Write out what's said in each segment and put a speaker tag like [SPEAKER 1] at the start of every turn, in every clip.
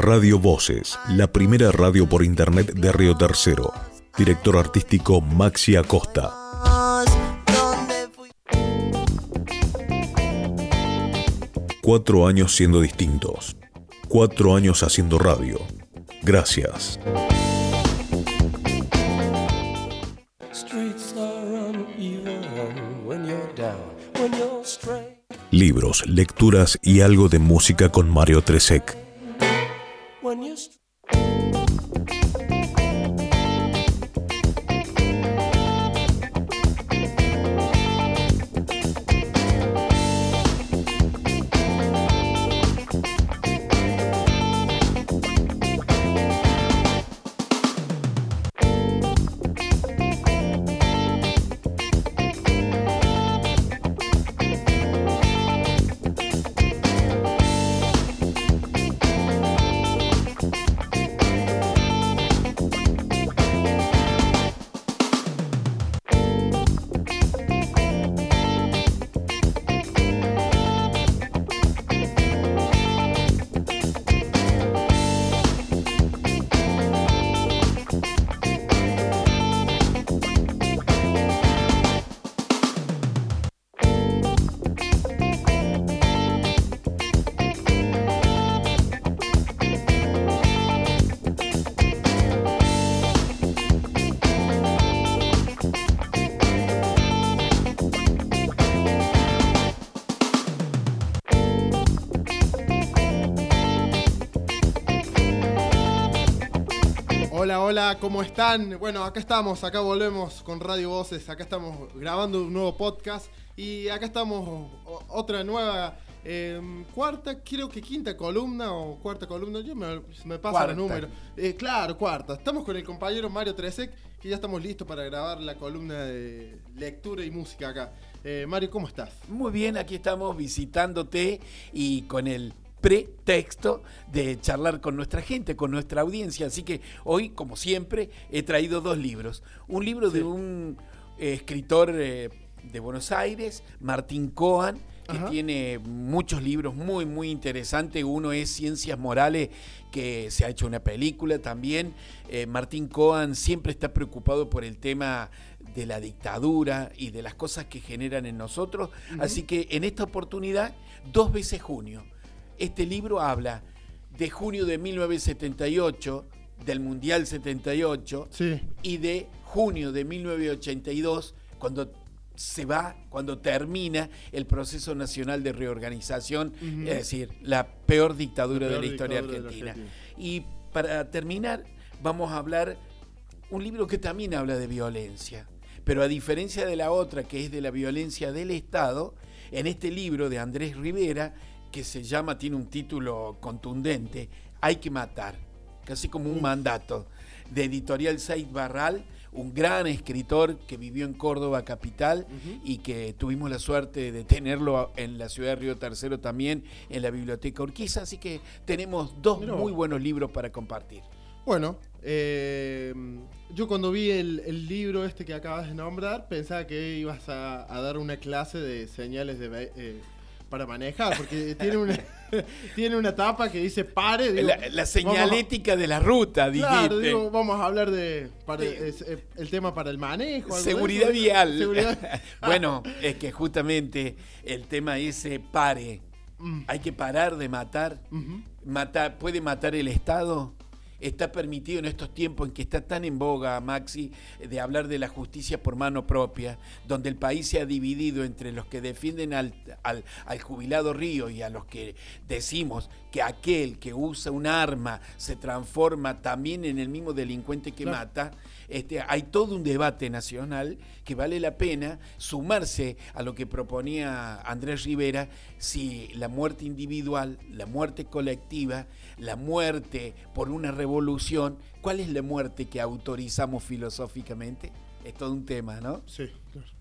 [SPEAKER 1] Radio Voces, la primera radio por internet de Río Tercero. Director artístico Maxi Acosta. Cuatro años siendo distintos. Cuatro años haciendo radio. Gracias. Libros, lecturas y algo de música con Mario Tresek.
[SPEAKER 2] Hola, ¿cómo están? Bueno, acá estamos, acá volvemos con Radio Voces, acá estamos grabando un nuevo podcast y acá estamos otra nueva em, cuarta, creo que quinta columna o cuarta columna, yo me, me pasa el número. Eh, claro, cuarta. Estamos con el compañero Mario Tresek, que ya estamos listos para grabar la columna de lectura y música acá. Eh, Mario, ¿cómo estás?
[SPEAKER 3] Muy bien, aquí estamos visitándote y con el pretexto de charlar con nuestra gente, con nuestra audiencia. Así que hoy, como siempre, he traído dos libros. Un libro de un eh, escritor eh, de Buenos Aires, Martín Coan, que tiene muchos libros muy, muy interesantes. Uno es Ciencias Morales, que se ha hecho una película también. Eh, Martín Coan siempre está preocupado por el tema de la dictadura y de las cosas que generan en nosotros. Así que en esta oportunidad, dos veces junio, este libro habla de junio de 1978, del Mundial 78, y de junio de 1982, cuando se va, cuando termina el proceso nacional de reorganización, es decir, la peor dictadura de la historia argentina. Y para terminar, vamos a hablar un libro que también habla de violencia, pero a diferencia de la otra, que es de la violencia del Estado, en este libro de Andrés Rivera que se llama, tiene un título contundente, Hay que matar, casi como un mandato, de Editorial Said Barral, un gran escritor que vivió en Córdoba capital y que tuvimos la suerte de tenerlo en la ciudad de Río Tercero también, en la Biblioteca Urquiza, así que tenemos dos muy buenos libros para compartir.
[SPEAKER 2] Bueno, eh, yo cuando vi el, libro este que acabas de nombrar, pensaba que ibas a, dar una clase de señales de... Eh, para manejar, porque tiene una, tiene una tapa que dice pare.
[SPEAKER 3] la, señalética de la ruta, dijiste. Claro,
[SPEAKER 2] digo, vamos a hablar de eh, el tema para el manejo.
[SPEAKER 3] Seguridad vial. bueno, es que justamente el tema ese pare. Mm. Hay que parar de matar. matar. ¿Puede matar el Estado? Está permitido en estos tiempos en que está tan en boga, Maxi, de hablar de la justicia por mano propia, donde el país se ha dividido entre los que defienden al, al, jubilado Río y a los que decimos que aquel que usa un arma se transforma también en el mismo delincuente que mata, este, hay todo un debate nacional que vale la pena sumarse a lo que proponía Andrés Rivera, si la muerte individual, la muerte colectiva, la muerte por una revolución, ¿cuál es la muerte que autorizamos filosóficamente? Es todo un tema, ¿no?
[SPEAKER 2] Sí, claro.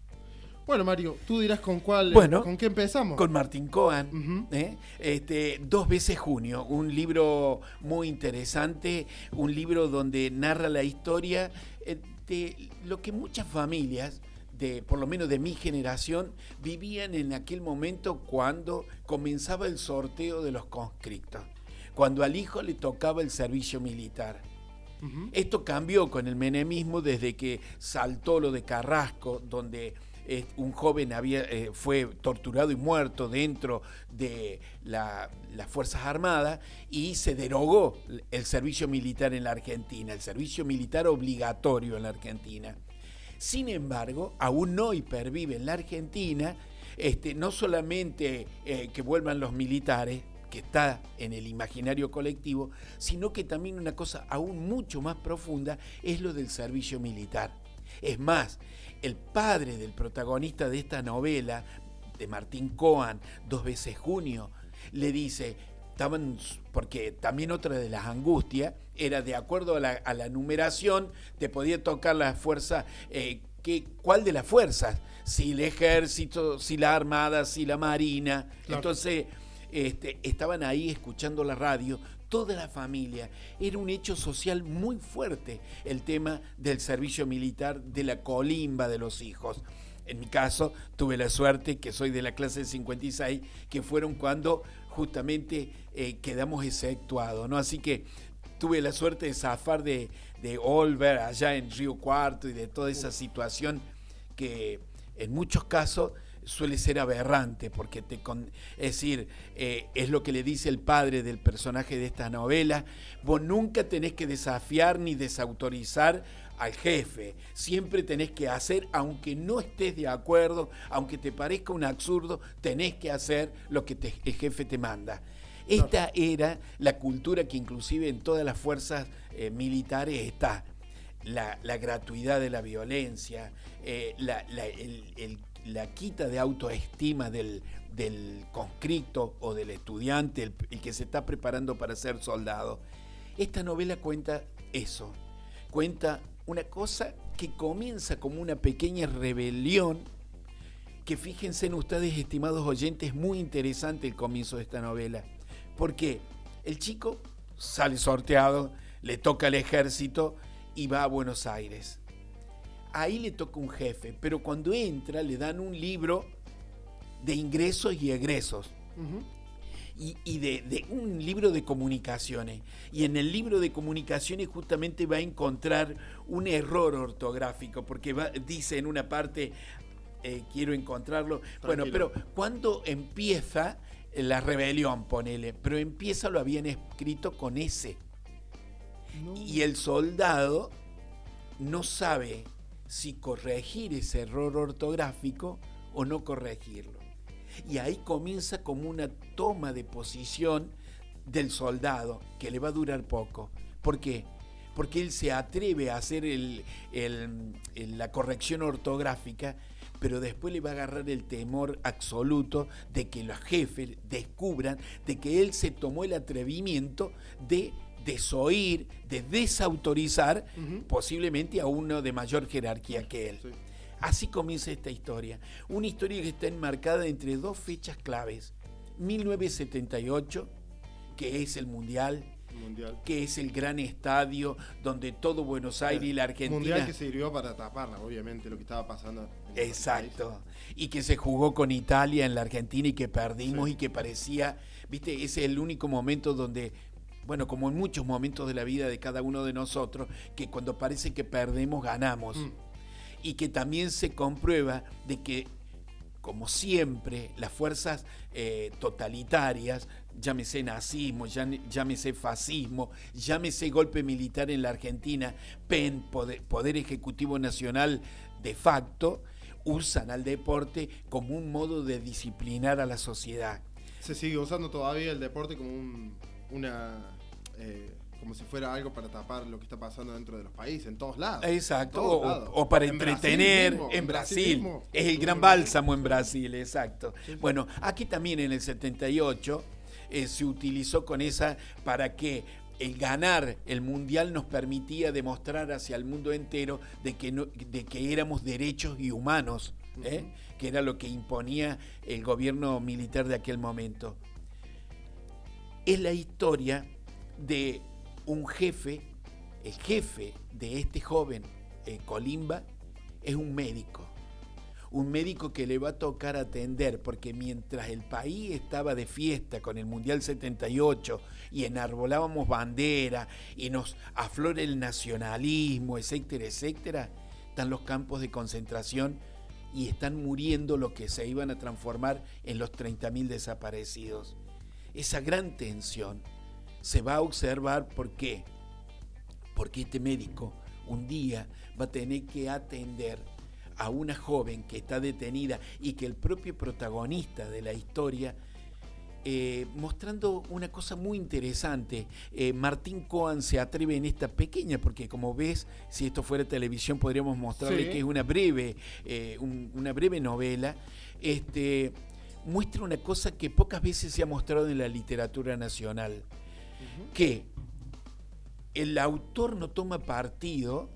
[SPEAKER 2] Bueno, Mario, tú dirás con cuál,
[SPEAKER 3] bueno,
[SPEAKER 2] con qué empezamos.
[SPEAKER 3] Con Martín Cohen, ¿eh? este, Dos veces junio, un libro muy interesante, un libro donde narra la historia eh, de lo que muchas familias, de, por lo menos de mi generación, vivían en aquel momento cuando comenzaba el sorteo de los conscriptos cuando al hijo le tocaba el servicio militar. Esto cambió con el menemismo desde que saltó lo de Carrasco, donde un joven había, eh, fue torturado y muerto dentro de las Fuerzas Armadas y se derogó el servicio militar en la Argentina, el servicio militar obligatorio en la Argentina. Sin embargo, aún hoy pervive en la Argentina este, no solamente eh, que vuelvan los militares, que está en el imaginario colectivo, sino que también una cosa aún mucho más profunda es lo del servicio militar. Es más, el padre del protagonista de esta novela, de Martín Coan, Dos veces junio, le dice, estaban, porque también otra de las angustias era de acuerdo a la, numeración, te podía tocar la fuerza, eh, ¿cuál de las fuerzas? Si el ejército, si la armada, si la marina. Entonces este, estaban ahí escuchando la radio, toda la familia. Era un hecho social muy fuerte el tema del servicio militar, de la colimba de los hijos. En mi caso, tuve la suerte, que soy de la clase del 56, que fueron cuando justamente eh, quedamos exceptuados, ¿no? Así que tuve la suerte de zafar de, de Olver allá en Río Cuarto y de toda esa situación que en muchos casos suele ser aberrante, porque te es decir, eh, es lo que le dice el padre del personaje de esta novela, vos nunca tenés que desafiar ni desautorizar al jefe, siempre tenés que hacer, aunque no estés de acuerdo, aunque te parezca un absurdo, tenés que hacer lo que el jefe te manda. Esta era la cultura que inclusive en todas las fuerzas eh, militares está. La, gratuidad de la violencia, eh, el, la quita de autoestima del, conscripto o del estudiante, el, que se está preparando para ser soldado. Esta novela cuenta eso, cuenta una cosa que comienza como una pequeña rebelión, que fíjense en ustedes, estimados oyentes, muy interesante el comienzo de esta novela, porque el chico sale sorteado, le toca el ejército y va a Buenos Aires ahí le toca un jefe, pero cuando entra le dan un libro de ingresos y egresos. Y, de, un libro de comunicaciones. Y en el libro de comunicaciones justamente va a encontrar un error ortográfico, porque dice en una parte, eh, quiero encontrarlo. Bueno, pero cuando empieza la rebelión, ponele, pero empieza lo habían escrito con S. Y el soldado no sabe si corregir ese error ortográfico o no corregirlo. Y ahí comienza como una toma de posición del soldado que le va a durar poco. ¿Por qué? Porque él se atreve a hacer la corrección ortográfica, pero después le va a agarrar el temor absoluto de que los jefes descubran de que él se tomó el atrevimiento de desoír, de desautorizar posiblemente a uno de mayor jerarquía que él. Así comienza esta historia. Una historia que está enmarcada entre dos fechas claves. 1978, que es el Mundial, que es el gran estadio donde todo Buenos Aires y la Argentina.
[SPEAKER 2] Mundial que sirvió para taparla, obviamente, lo que estaba pasando.
[SPEAKER 3] Exacto. Y que se jugó con Italia en la Argentina y que perdimos y que parecía, viste, ese es el único momento donde bueno, como en muchos momentos de la vida de cada uno de nosotros, que cuando parece que perdemos, ganamos. Mm. Y que también se comprueba de que, como siempre, las fuerzas eh, totalitarias, llámese nazismo, llámese fascismo, llámese golpe militar en la Argentina, PEN, Poder Ejecutivo Nacional de facto, usan al deporte como un modo de disciplinar a la sociedad.
[SPEAKER 2] Se sigue usando todavía el deporte como una eh, como si fuera algo para tapar lo que está pasando dentro de los países, en todos lados.
[SPEAKER 3] Exacto, o, para entretener en Brasil. es el gran bálsamo en Brasil, exacto. Bueno, aquí también en el 78 eh, se utilizó con esa para que el ganar el mundial nos permitía demostrar hacia el mundo entero de que, no, de que éramos derechos y humanos, ¿eh? que era lo que imponía el gobierno militar de aquel momento. Es la historia de un jefe, el jefe de este joven eh, Colimba, es un médico. un médico que le va a tocar atender, porque mientras el país estaba de fiesta con el Mundial 78 y enarbolábamos bandera y nos aflora el nacionalismo, etcétera, etcétera, están los campos de concentración y están muriendo los que se iban a transformar en los 30.000 desaparecidos. Esa gran tensión se va a observar, ¿por qué? Porque este médico un día va a tener que atender a una joven que está detenida y que el propio protagonista de la historia, eh, mostrando una cosa muy interesante, eh, Martín Coan se atreve en esta pequeña, porque como ves, si esto fuera televisión podríamos mostrarle que es una breve, eh, una breve novela, este, muestra una cosa que pocas veces se ha mostrado en la literatura nacional, que el autor no toma partido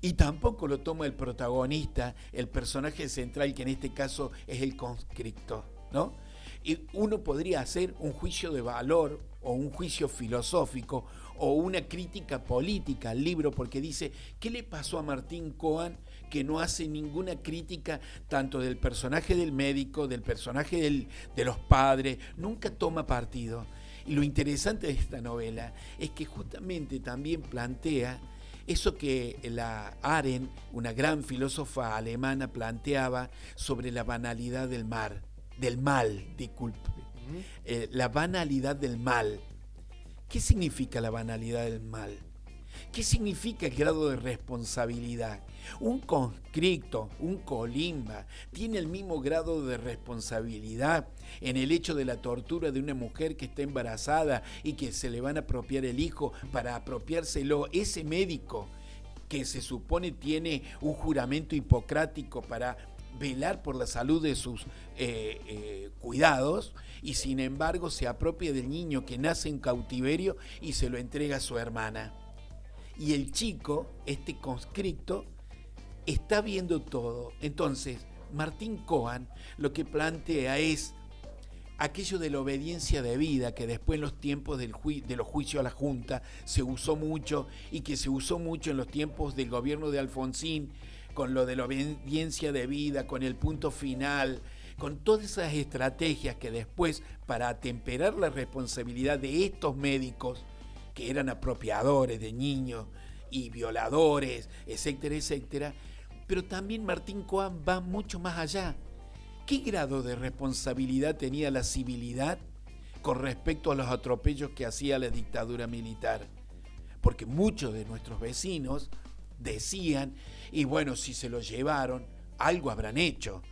[SPEAKER 3] y tampoco lo toma el protagonista, el personaje central, que en este caso es el conscripto, ¿no? Y uno podría hacer un juicio de valor o un juicio filosófico o una crítica política al libro porque dice, ¿qué le pasó a Martín Coan que no hace ninguna crítica tanto del personaje del médico, del personaje de los padres, nunca toma partido? Y lo interesante de esta novela es que justamente también plantea eso que la Aren, una gran filósofa alemana, planteaba sobre la banalidad del mar, del mal, disculpe, eh, la banalidad del mal. ¿Qué significa la banalidad del mal? ¿Qué significa el grado de responsabilidad? Un conscripto, un colimba, tiene el mismo grado de responsabilidad en el hecho de la tortura de una mujer que está embarazada y que se le van a apropiar el hijo para apropiárselo. Ese médico que se supone tiene un juramento hipocrático para velar por la salud de sus eh, eh, cuidados y sin embargo se apropia del niño que nace en cautiverio y se lo entrega a su hermana y el chico, este conscripto, está viendo todo. Entonces, Martín Cohen lo que plantea es aquello de la obediencia de vida que después en los tiempos del de los juicios a la Junta se usó mucho y que se usó mucho en los tiempos del gobierno de Alfonsín, con lo de la obediencia de vida, con el punto final, con todas esas estrategias que después, para atemperar la responsabilidad de estos médicos, que eran apropiadores de niños y violadores, etcétera, etcétera. Pero también Martín Coan va mucho más allá. ¿Qué grado de responsabilidad tenía la civilidad con respecto a los atropellos que hacía la dictadura militar? Porque muchos de nuestros vecinos decían, y bueno, si se lo llevaron, algo habrán hecho,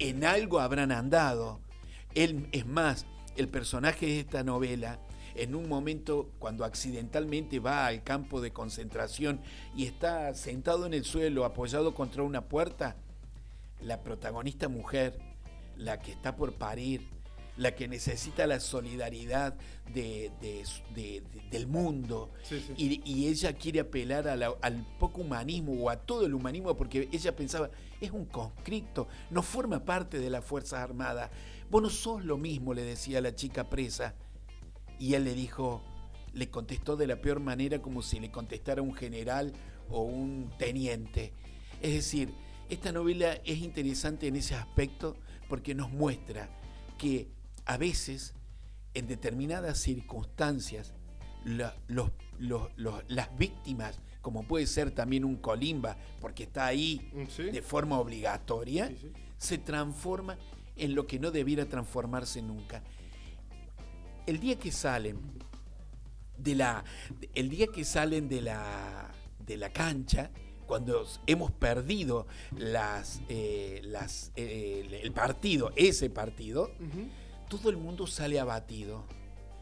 [SPEAKER 3] en algo habrán andado. Él, es más, el personaje de esta novela en un momento cuando accidentalmente va al campo de concentración y está sentado en el suelo apoyado contra una puerta, la protagonista mujer, la que está por parir, la que necesita la solidaridad de, del mundo Y, ella quiere apelar al poco humanismo o a todo el humanismo porque ella pensaba, es un conscripto, no forma parte de las Fuerzas Armadas, vos no sos lo mismo, le decía la chica presa, y él le dijo, le contestó de la peor manera como si le contestara un general o un teniente. Es decir, esta novela es interesante en ese aspecto porque nos muestra que a veces, en determinadas circunstancias, las víctimas, como puede ser también un colimba, porque está ahí mm, de forma obligatoria, se transforma en lo que no debiera transformarse nunca el día que salen de la, el día que salen de la, de la cancha, cuando hemos perdido las, eh, las, eh, el partido, ese partido, todo el mundo sale abatido.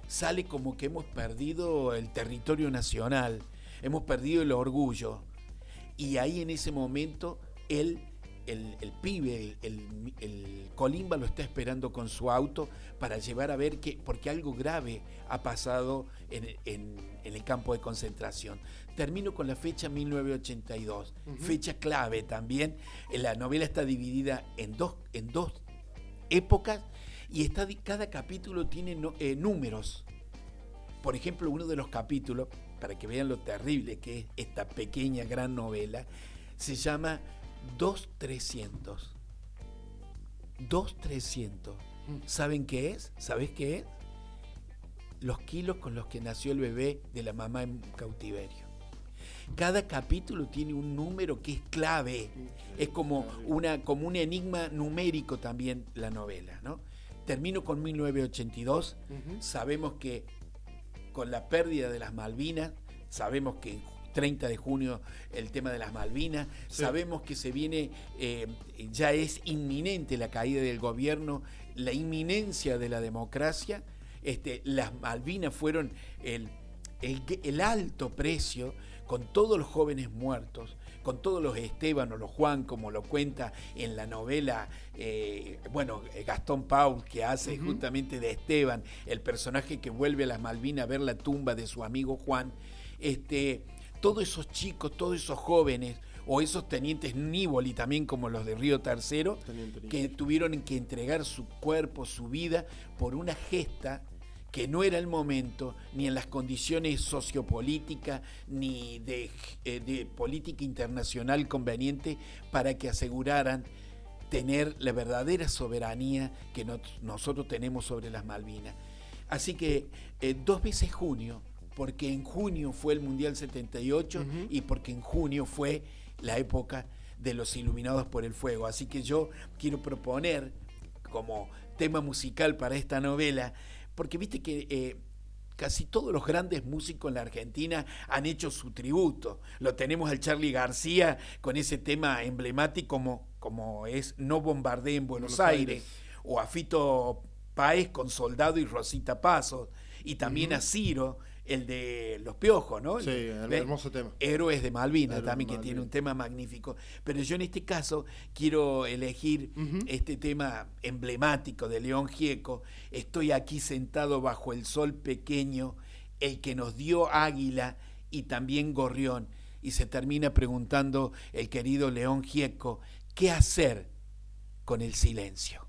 [SPEAKER 3] Sale como que hemos perdido el territorio nacional, hemos perdido el orgullo. Y ahí en ese momento él el, pibe, el, Colimba lo está esperando con su auto para llevar a ver que, porque algo grave ha pasado en, el campo de concentración. Termino con la fecha 1982, fecha clave también. La novela está dividida en dos, en dos épocas y está, cada capítulo tiene eh, números. Por ejemplo, uno de los capítulos, para que vean lo terrible que es esta pequeña gran novela, se llama 2300. 2,300. ¿Saben qué es? ¿Sabes qué es? Los kilos con los que nació el bebé de la mamá en cautiverio. Cada capítulo tiene un número que es clave. Es como, una, como un enigma numérico también la novela. ¿no? Termino con 1982. Sabemos que con la pérdida de las Malvinas, sabemos que 30 de junio el tema de las Malvinas. Sabemos que se viene, eh, ya es inminente la caída del gobierno, la inminencia de la democracia. Este, las Malvinas fueron el, el, alto precio con todos los jóvenes muertos, con todos los Esteban o los Juan, como lo cuenta en la novela, eh, bueno, Gastón Paul, que hace justamente de Esteban, el personaje que vuelve a las Malvinas a ver la tumba de su amigo Juan. Este, todos esos chicos, todos esos jóvenes, o esos tenientes Nívoli también como los de Río Tercero, que tuvieron que entregar su cuerpo, su vida, por una gesta que no era el momento, ni en las condiciones sociopolíticas, ni de, eh, política internacional conveniente para que aseguraran tener la verdadera soberanía que nosotros tenemos sobre las Malvinas. Así que eh, dos veces junio, porque en junio fue el Mundial 78 y porque en junio fue la época de los iluminados por el fuego. Así que yo quiero proponer como tema musical para esta novela, porque viste que eh, casi todos los grandes músicos en la Argentina han hecho su tributo. Lo tenemos al Charlie García con ese tema emblemático como, como es No bombardee en Buenos, Aires. o a Fito Páez con Soldado y Rosita Pasos, y también a Ciro el de Los Piojos, ¿no?
[SPEAKER 2] Sí, el hermoso tema.
[SPEAKER 3] Héroes de Malvinas también, que tiene un tema magnífico. Pero yo en este caso quiero elegir este tema emblemático de León Gieco. Estoy aquí sentado bajo el sol pequeño, el que nos dio águila y también gorrión. Y se termina preguntando el querido León Gieco, ¿qué hacer con el silencio?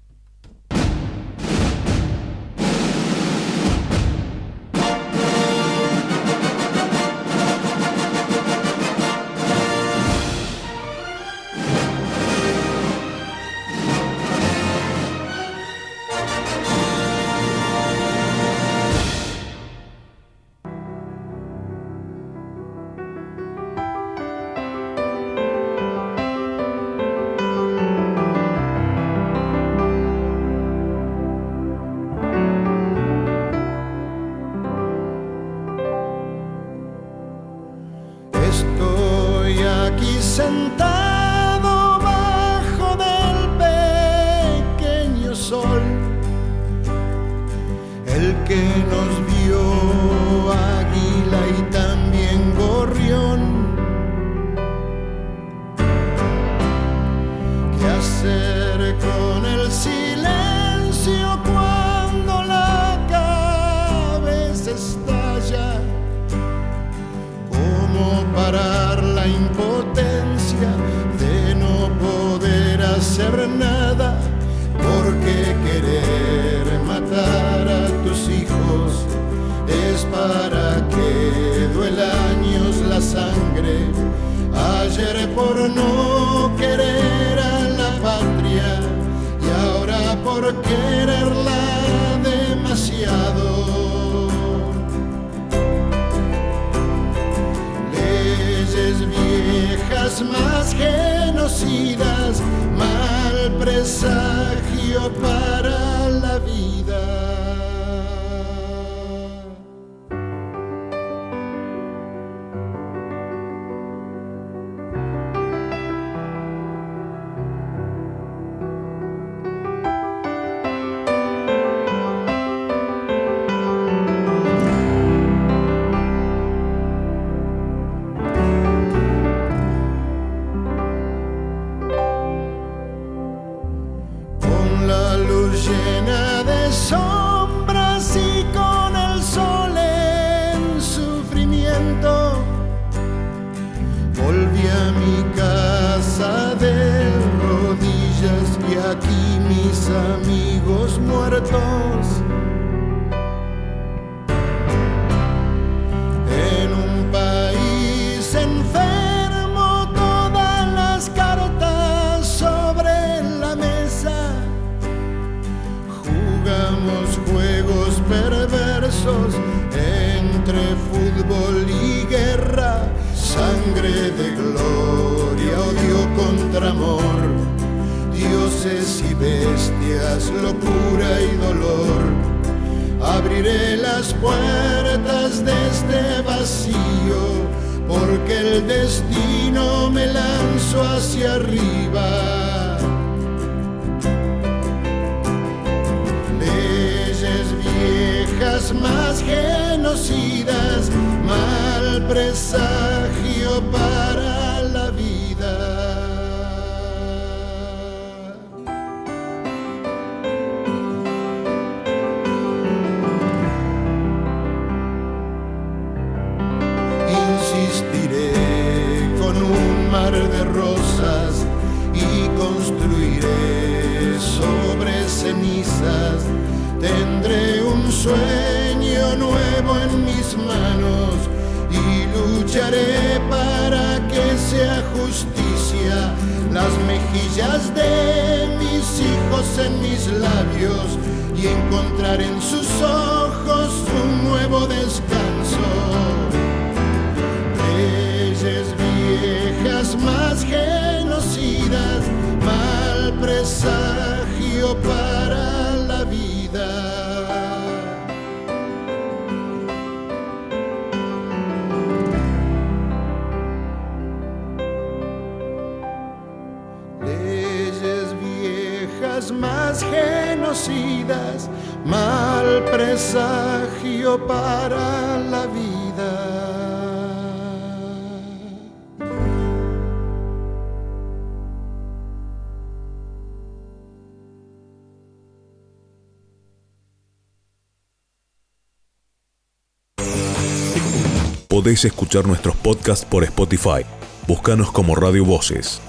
[SPEAKER 4] para la vida. Locura y dolor. Abriré las puertas de este vacío, porque el destino me lanzó hacia arriba. Leyes viejas más genocidas, mal presagio para rosas y construiré sobre cenizas. Tendré un sueño nuevo en mis manos y lucharé para que sea justicia las mejillas de mis hijos en mis labios y encontrar en sus ojos un nuevo descanso leyes viejas más genocidas, mal presagio para la vida. Leyes viejas más genocidas, mal presagio para
[SPEAKER 1] Podés escuchar nuestros podcasts por Spotify. Búscanos como Radio Voces.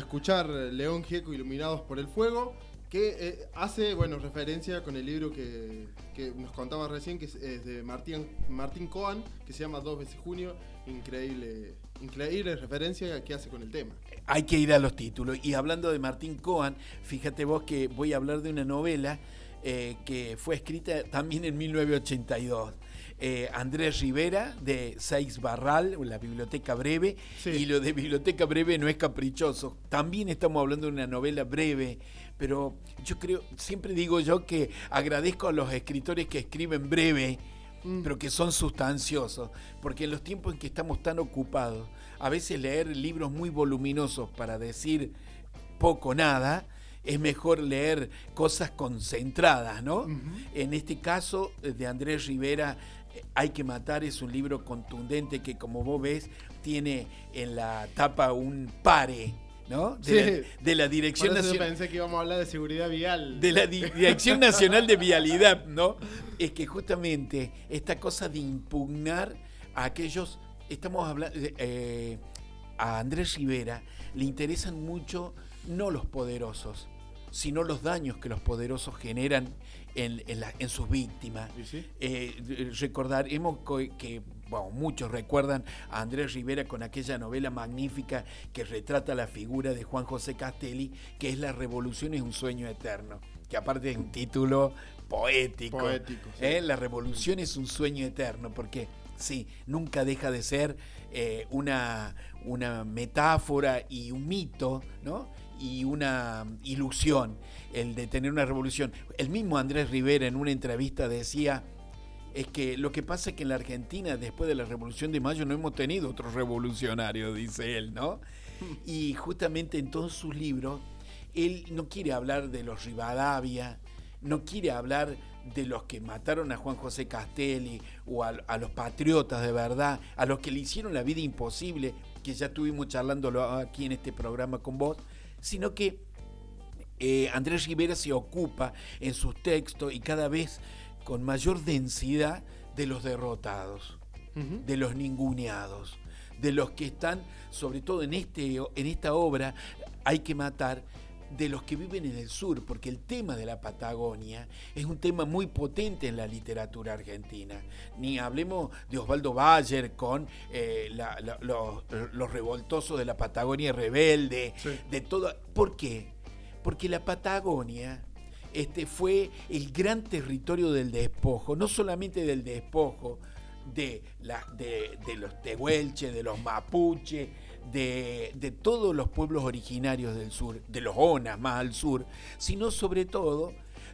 [SPEAKER 2] Escuchar León Gieco Iluminados por el Fuego, que eh, hace, bueno, referencia con el libro que, que nos contaba recién, que es, de Martín, Martín Coan, que se llama Dos veces junio, increíble, increíble referencia que hace con el tema.
[SPEAKER 3] Hay que ir a los títulos. Y hablando de Martín Coan, fíjate vos que voy a hablar de una novela eh, que fue escrita también en 1982. Eh, Andrés Rivera de Seix Barral, la Biblioteca Breve,
[SPEAKER 2] Sí.
[SPEAKER 3] y lo de Biblioteca Breve no es caprichoso. También estamos hablando de una novela breve, pero yo creo, siempre digo yo que agradezco a los escritores que escriben breve,
[SPEAKER 2] Mm.
[SPEAKER 3] pero que son sustanciosos, porque en los tiempos en que estamos tan ocupados, a veces leer libros muy voluminosos para decir poco nada, es mejor leer cosas concentradas, ¿no? En este caso eh, de Andrés Rivera, eh, Hay que matar es un libro contundente que como vos ves tiene en la tapa un pare, ¿no? De,
[SPEAKER 2] Sí.
[SPEAKER 3] la, de la Dirección Nacional
[SPEAKER 2] pensé que íbamos a hablar de seguridad vial.
[SPEAKER 3] de la Di- Dirección Nacional de Vialidad, ¿no? Es que justamente esta cosa de impugnar a aquellos, estamos hablando, a Andrés Rivera le interesan mucho no los poderosos, sino los daños que los poderosos generan en, en la- en sus víctimas.
[SPEAKER 2] ¿Y sí?
[SPEAKER 3] Eh, recordaremos co- que bueno, muchos recuerdan a Andrés Rivera con aquella novela magnífica que retrata la figura de Juan José Castelli, que es La Revolución es un sueño eterno, que aparte es un título poético.
[SPEAKER 2] Poético, sí.
[SPEAKER 3] ¿eh? La Revolución es un sueño eterno, porque sí, nunca deja de ser eh, una, una metáfora y un mito, ¿no? Y una ilusión el de tener una revolución. El mismo Andrés Rivera en una entrevista decía, es que lo que pasa es que en la Argentina, después de la Revolución de Mayo, no hemos tenido otro revolucionario, dice él, ¿no? Y justamente en todos sus libros, él no quiere hablar de los Rivadavia, no quiere hablar de los que mataron a Juan José Castelli o a, a los patriotas de verdad, a los que le hicieron la vida imposible, que ya estuvimos charlándolo aquí en este programa con vos, sino que eh, Andrés Rivera se ocupa en sus textos y cada vez con mayor densidad de los derrotados, de los ninguneados, de los que están, sobre todo en, este, en esta obra, hay que matar, de los que viven en el sur, porque el tema de la Patagonia es un tema muy potente en la literatura argentina. Ni hablemos de Osvaldo Bayer con eh, los, revoltosos de la Patagonia rebelde, de todo. ¿Por qué? Porque la Patagonia este, fue el gran territorio del despojo, no solamente del despojo de, la, de, de los tehuelches, de los mapuches, de, todos los pueblos originarios del sur, de los Onas más al sur, sino sobre todo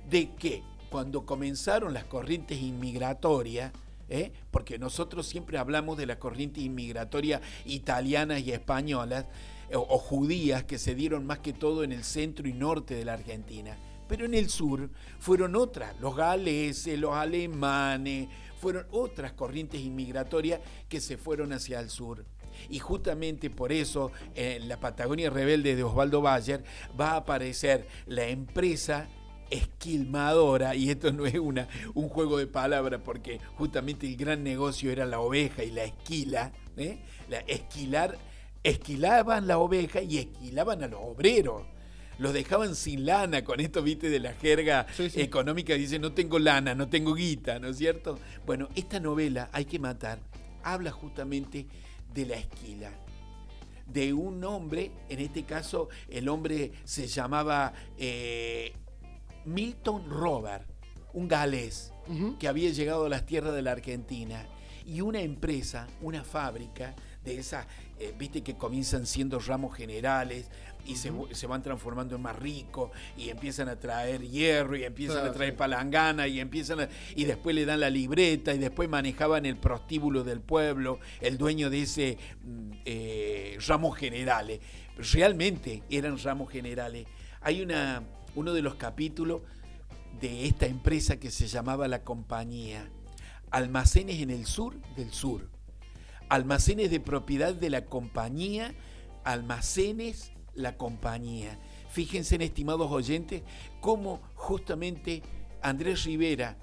[SPEAKER 3] de que cuando comenzaron las corrientes inmigratorias, ¿eh? porque nosotros siempre hablamos de las corrientes inmigratorias italianas y españolas, o, o judías que se dieron más que todo en el centro y norte de la Argentina. Pero en el sur fueron otras, los galeses, los alemanes, fueron otras corrientes inmigratorias que se fueron hacia el sur. Y justamente por eso en la Patagonia Rebelde de Osvaldo Bayer va a aparecer la empresa esquilmadora, y esto no es una, un juego de palabras porque justamente el gran negocio era la oveja y la esquila, ¿eh? la esquilar, esquilaban la oveja y esquilaban a los obreros los dejaban sin lana, con esto, viste, de la jerga económica, dice, no tengo lana, no tengo guita, ¿no es cierto? Bueno, esta novela, Hay que matar, habla justamente de la esquila, de un hombre, en este caso el hombre se llamaba eh, Milton Robert, un galés que había llegado a las tierras de la Argentina, y una empresa, una fábrica de esas, eh, viste que comienzan siendo ramos generales, y se, van transformando en más ricos y empiezan a traer hierro y empiezan a traer palangana y empiezan y después le dan la libreta y después manejaban el prostíbulo del pueblo, el dueño de ese mm, eh, ramos generales. Realmente eran ramos generales. Hay una, uno de los capítulos de esta empresa que se llamaba La Compañía, Almacenes en el Sur del Sur. Almacenes de propiedad de la compañía, almacenes la compañía. Fíjense, en estimados oyentes, cómo justamente Andrés Rivera,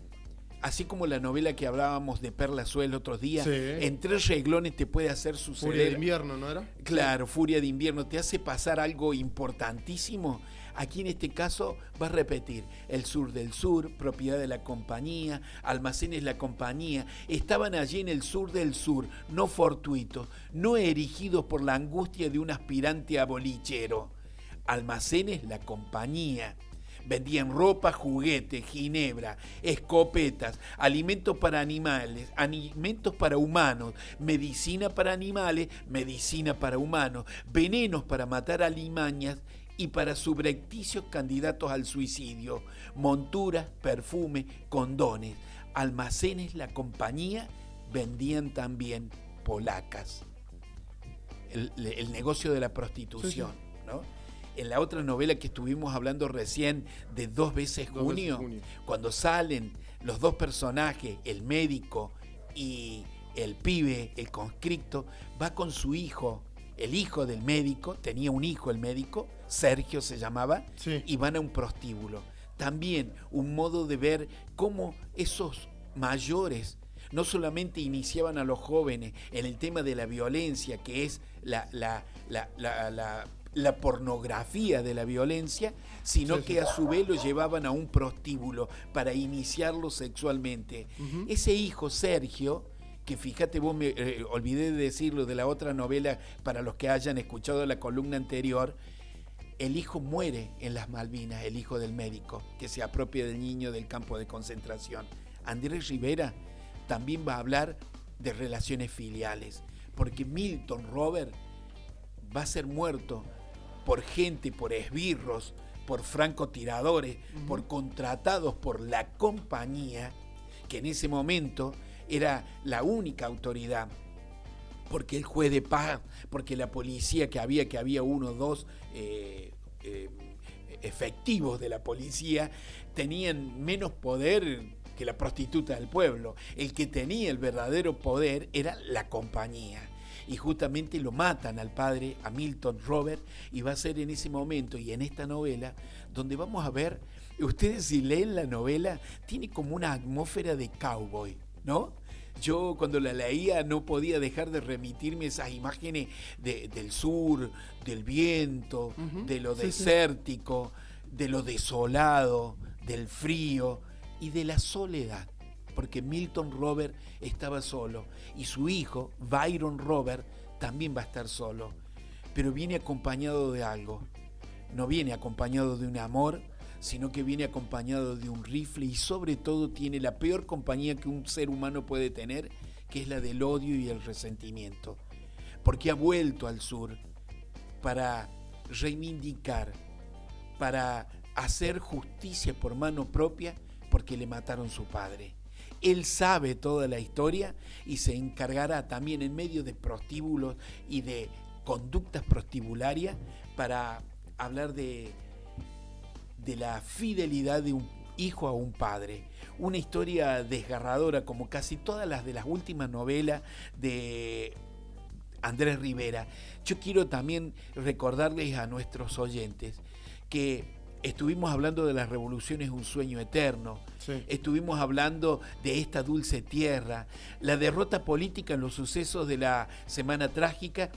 [SPEAKER 3] así como la novela que hablábamos de Perla Suel otros días, en tres reglones te puede hacer suceder.
[SPEAKER 2] Furia de invierno, ¿no era?
[SPEAKER 3] Claro, Furia de invierno, te hace pasar algo importantísimo Aquí en este caso va a repetir el sur del sur, propiedad de la compañía, almacenes la compañía, estaban allí en el sur del sur, no fortuitos, no erigidos por la angustia de un aspirante abolichero. Almacenes la compañía. Vendían ropa, juguetes, ginebra, escopetas, alimentos para animales, alimentos para humanos, medicina para animales, medicina para humanos, venenos para matar alimañas y para subrepticios candidatos al suicidio, monturas, perfume, condones, almacenes, la compañía vendían también polacas. El, negocio de la prostitución, ¿no? En la otra novela que estuvimos hablando recién de Dos veces junio, cuando salen los dos personajes, el médico y el pibe, el conscripto, va con su hijo, el hijo del médico, tenía un hijo el médico, Sergio se llamaba, y van a un prostíbulo. También un modo de ver cómo esos mayores no solamente iniciaban a los jóvenes en el tema de la violencia, que es la, la, la, pornografía de la violencia, sino que a su vez lo llevaban a un prostíbulo para iniciarlo sexualmente. Ese hijo, Sergio, que fíjate vos, me eh, olvidé de decirlo de la otra novela para los que hayan escuchado la columna anterior, el hijo muere en las Malvinas, el hijo del médico, que se apropia del niño del campo de concentración. Andrés Rivera también va a hablar de relaciones filiales, porque Milton Robert va a ser muerto por gente, por esbirros, por francotiradores, por contratados por la compañía, que en ese momento era la única autoridad porque el juez de paz, porque la policía que había, que había uno o dos eh, eh, efectivos de la policía, tenían menos poder que la prostituta del pueblo. El que tenía el verdadero poder era la compañía. Y justamente lo matan al padre, a Milton Robert, y va a ser en ese momento y en esta novela donde vamos a ver, ustedes si leen la novela, tiene como una atmósfera de cowboy, ¿no? Yo cuando la leía no podía dejar de remitirme esas imágenes del sur, del viento, de lo desértico, de lo desolado, del frío y de la soledad. Porque Milton Robert estaba solo y su hijo, Byron Robert, también va a estar solo. Pero viene acompañado de algo. No viene acompañado de un amor, sino que viene acompañado de un rifle y sobre todo tiene la peor compañía que un ser humano puede tener, que es la del odio y el resentimiento. Porque ha vuelto al sur para reivindicar, para hacer justicia por mano propia, porque le mataron su padre. Él sabe toda la historia y se encargará también en medio de prostíbulos y de conductas prostibularias para hablar de de la fidelidad de un hijo a un padre. Una historia desgarradora como casi todas las de las últimas novelas de Andrés Rivera. Yo quiero también recordarles a nuestros oyentes que estuvimos hablando de las revoluciones Un sueño eterno, estuvimos hablando de esta dulce tierra, la derrota política en los sucesos de la Semana Trágica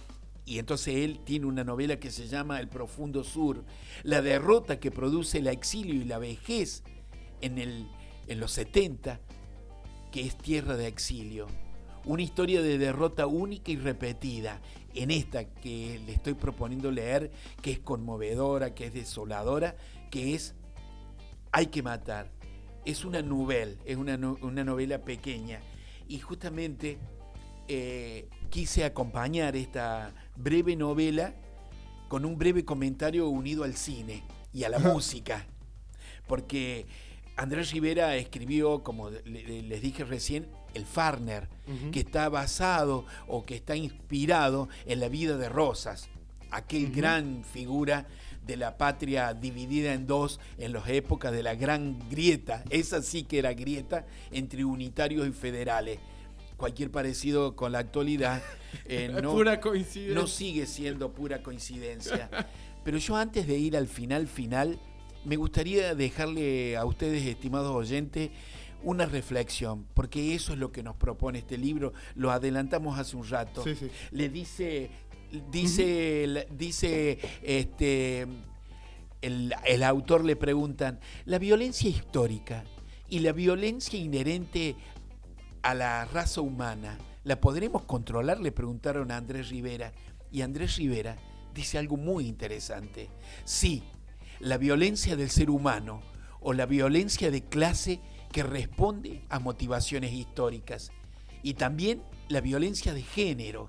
[SPEAKER 3] y entonces él tiene una novela que se llama El profundo sur, la derrota que produce el exilio y la vejez en, el, en los 70, que es tierra de exilio. Una historia de derrota única y repetida en esta que le estoy proponiendo leer, que es conmovedora, que es desoladora, que es Hay que matar. Es una novela, es una, una novela pequeña. Y justamente eh, quise acompañar esta breve novela con un breve comentario unido al cine y a la música. Porque Andrés Rivera escribió, como les dije recién, El Farner, que está basado o que está inspirado en la vida de Rosas, aquel gran figura de la patria dividida en dos en las épocas de la gran grieta, esa sí que era grieta entre unitarios y federales cualquier parecido con la actualidad
[SPEAKER 2] eh, no, pura coincidencia.
[SPEAKER 3] no sigue siendo pura coincidencia. Pero yo antes de ir al final final, me gustaría dejarle a ustedes, estimados oyentes, una reflexión, porque eso es lo que nos propone este libro, lo adelantamos hace un rato. Le dice, dice, dice este el, el autor le preguntan, la violencia histórica y la violencia inherente a la raza humana, ¿la podremos controlar? Le preguntaron a Andrés Rivera. Y Andrés Rivera dice algo muy interesante. Sí, la violencia del ser humano o la violencia de clase que responde a motivaciones históricas. Y también la violencia de género,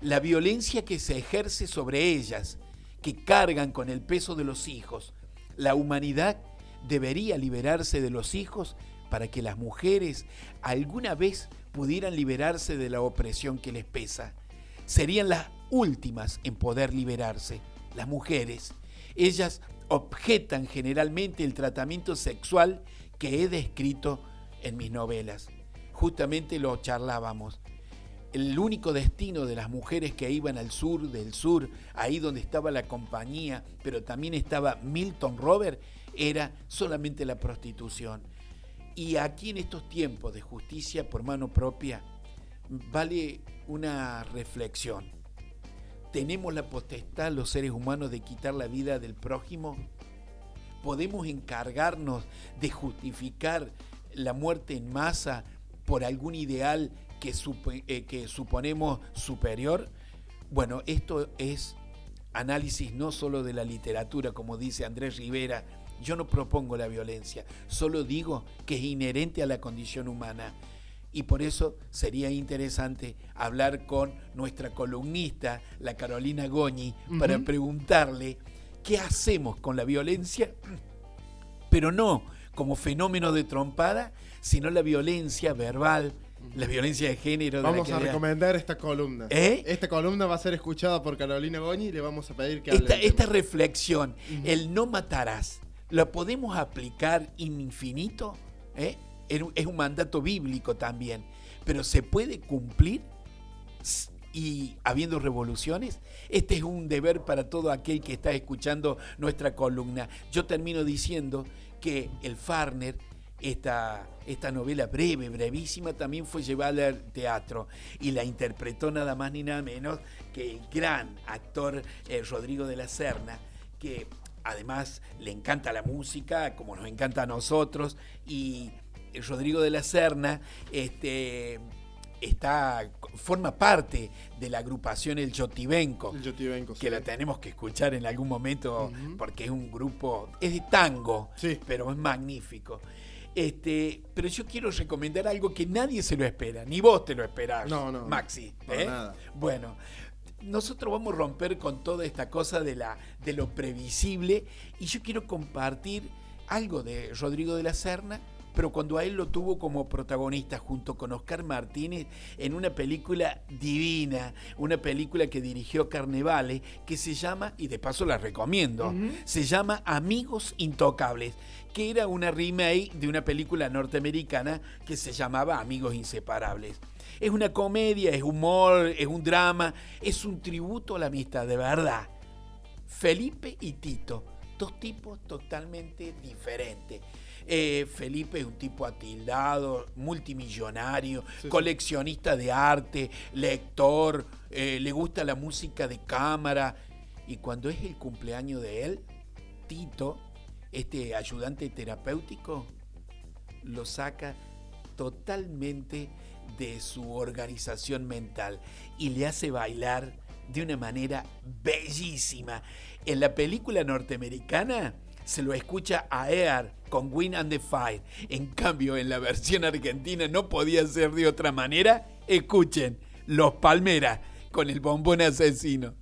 [SPEAKER 3] la violencia que se ejerce sobre ellas, que cargan con el peso de los hijos. La humanidad debería liberarse de los hijos para que las mujeres alguna vez pudieran liberarse de la opresión que les pesa. Serían las últimas en poder liberarse, las mujeres. Ellas objetan generalmente el tratamiento sexual que he descrito en mis novelas. Justamente lo charlábamos. El único destino de las mujeres que iban al sur del sur, ahí donde estaba la compañía, pero también estaba Milton Robert, era solamente la prostitución. Y aquí en estos tiempos de justicia por mano propia, vale una reflexión. ¿Tenemos la potestad los seres humanos de quitar la vida del prójimo? ¿Podemos encargarnos de justificar la muerte en masa por algún ideal que, eh, que suponemos superior? Bueno, esto es análisis no solo de la literatura, como dice Andrés Rivera, yo no propongo la violencia, solo digo que es inherente a la condición humana. Y por eso sería interesante hablar con nuestra columnista, la Carolina Goñi, para preguntarle qué hacemos con la violencia, pero no como fenómeno de trompada, sino la violencia verbal, la violencia de género.
[SPEAKER 2] Vamos a recomendar esta columna.
[SPEAKER 3] ¿Eh?
[SPEAKER 2] Esta columna va a ser escuchada por Carolina Goñi y le vamos a pedir que
[SPEAKER 3] hable. Esta, reflexión, el no matarás, ¿Lo podemos aplicar infinito? ¿Eh? Es un mandato bíblico también, pero ¿se puede cumplir y habiendo revoluciones? Este es un deber para todo aquel que está escuchando nuestra columna. Yo termino diciendo que el Farner esta, esta novela breve, brevísima, también fue llevada al teatro y la interpretó nada más ni nada menos que el gran actor eh, Rodrigo de la Serna, que además le encanta la música, como nos encanta a nosotros, y Rodrigo de la Serna este, está, forma parte de la agrupación El Yotibenco,
[SPEAKER 2] El Yotibenco,
[SPEAKER 3] que
[SPEAKER 2] sí.
[SPEAKER 3] la tenemos que escuchar en algún momento porque es un grupo, es de tango,
[SPEAKER 2] Sí.
[SPEAKER 3] pero es magnífico. Este, pero yo quiero recomendar algo que nadie se lo espera, ni vos te lo esperás,
[SPEAKER 2] No, no,
[SPEAKER 3] Maxi. ¿eh?
[SPEAKER 2] nada.
[SPEAKER 3] Bueno, nosotros vamos a romper con toda esta cosa de, la, de lo previsible y yo quiero compartir algo de Rodrigo de la Serna, pero cuando a él lo tuvo como protagonista junto con Oscar Martínez en una película divina, una película que dirigió Carnevale, que se llama, y de paso la recomiendo, se llama Amigos Intocables, que era una remake de una película norteamericana que se llamaba Amigos Inseparables. Es una comedia, es humor, es un drama, es un tributo a la amistad, de verdad. Felipe y Tito, dos tipos totalmente diferentes. Eh, Felipe es un tipo atildado, multimillonario,
[SPEAKER 2] sí.
[SPEAKER 3] coleccionista de arte, lector, eh, le gusta la música de cámara. Y cuando es el cumpleaños de él, Tito, este ayudante terapéutico, lo saca totalmente de su organización mental y le hace bailar de una manera bellísima. En la película norteamericana se lo escucha a Air con Win and the Fire. En cambio, en la versión argentina no podía ser de otra manera. Escuchen, Los Palmeras con el bombón asesino.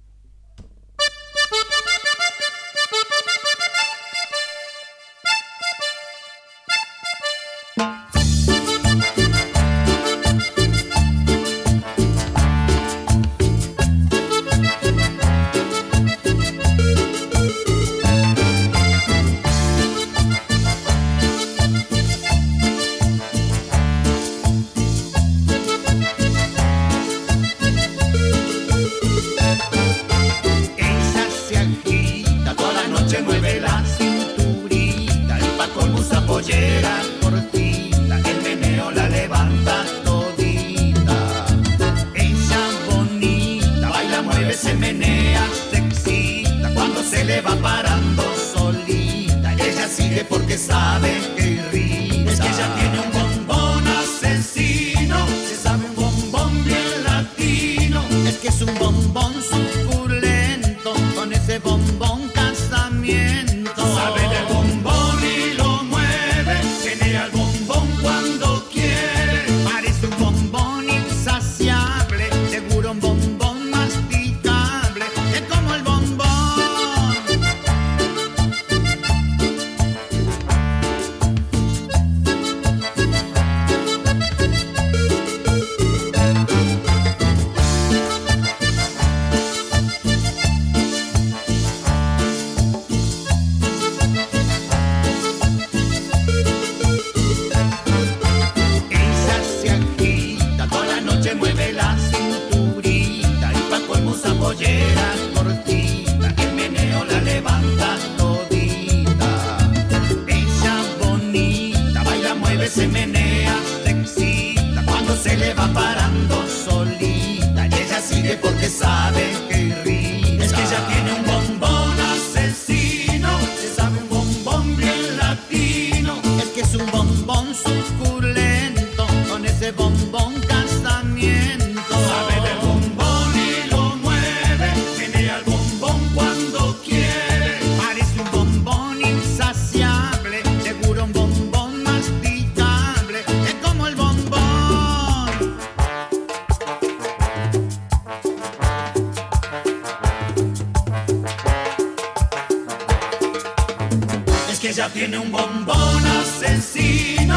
[SPEAKER 5] Tiene un bombón asesino,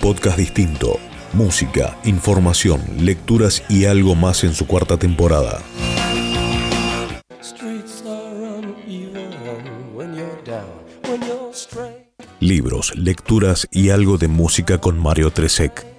[SPEAKER 1] podcast distinto. Música, información, lecturas y algo más en su cuarta temporada. Libros, lecturas y algo de música con Mario Tresek.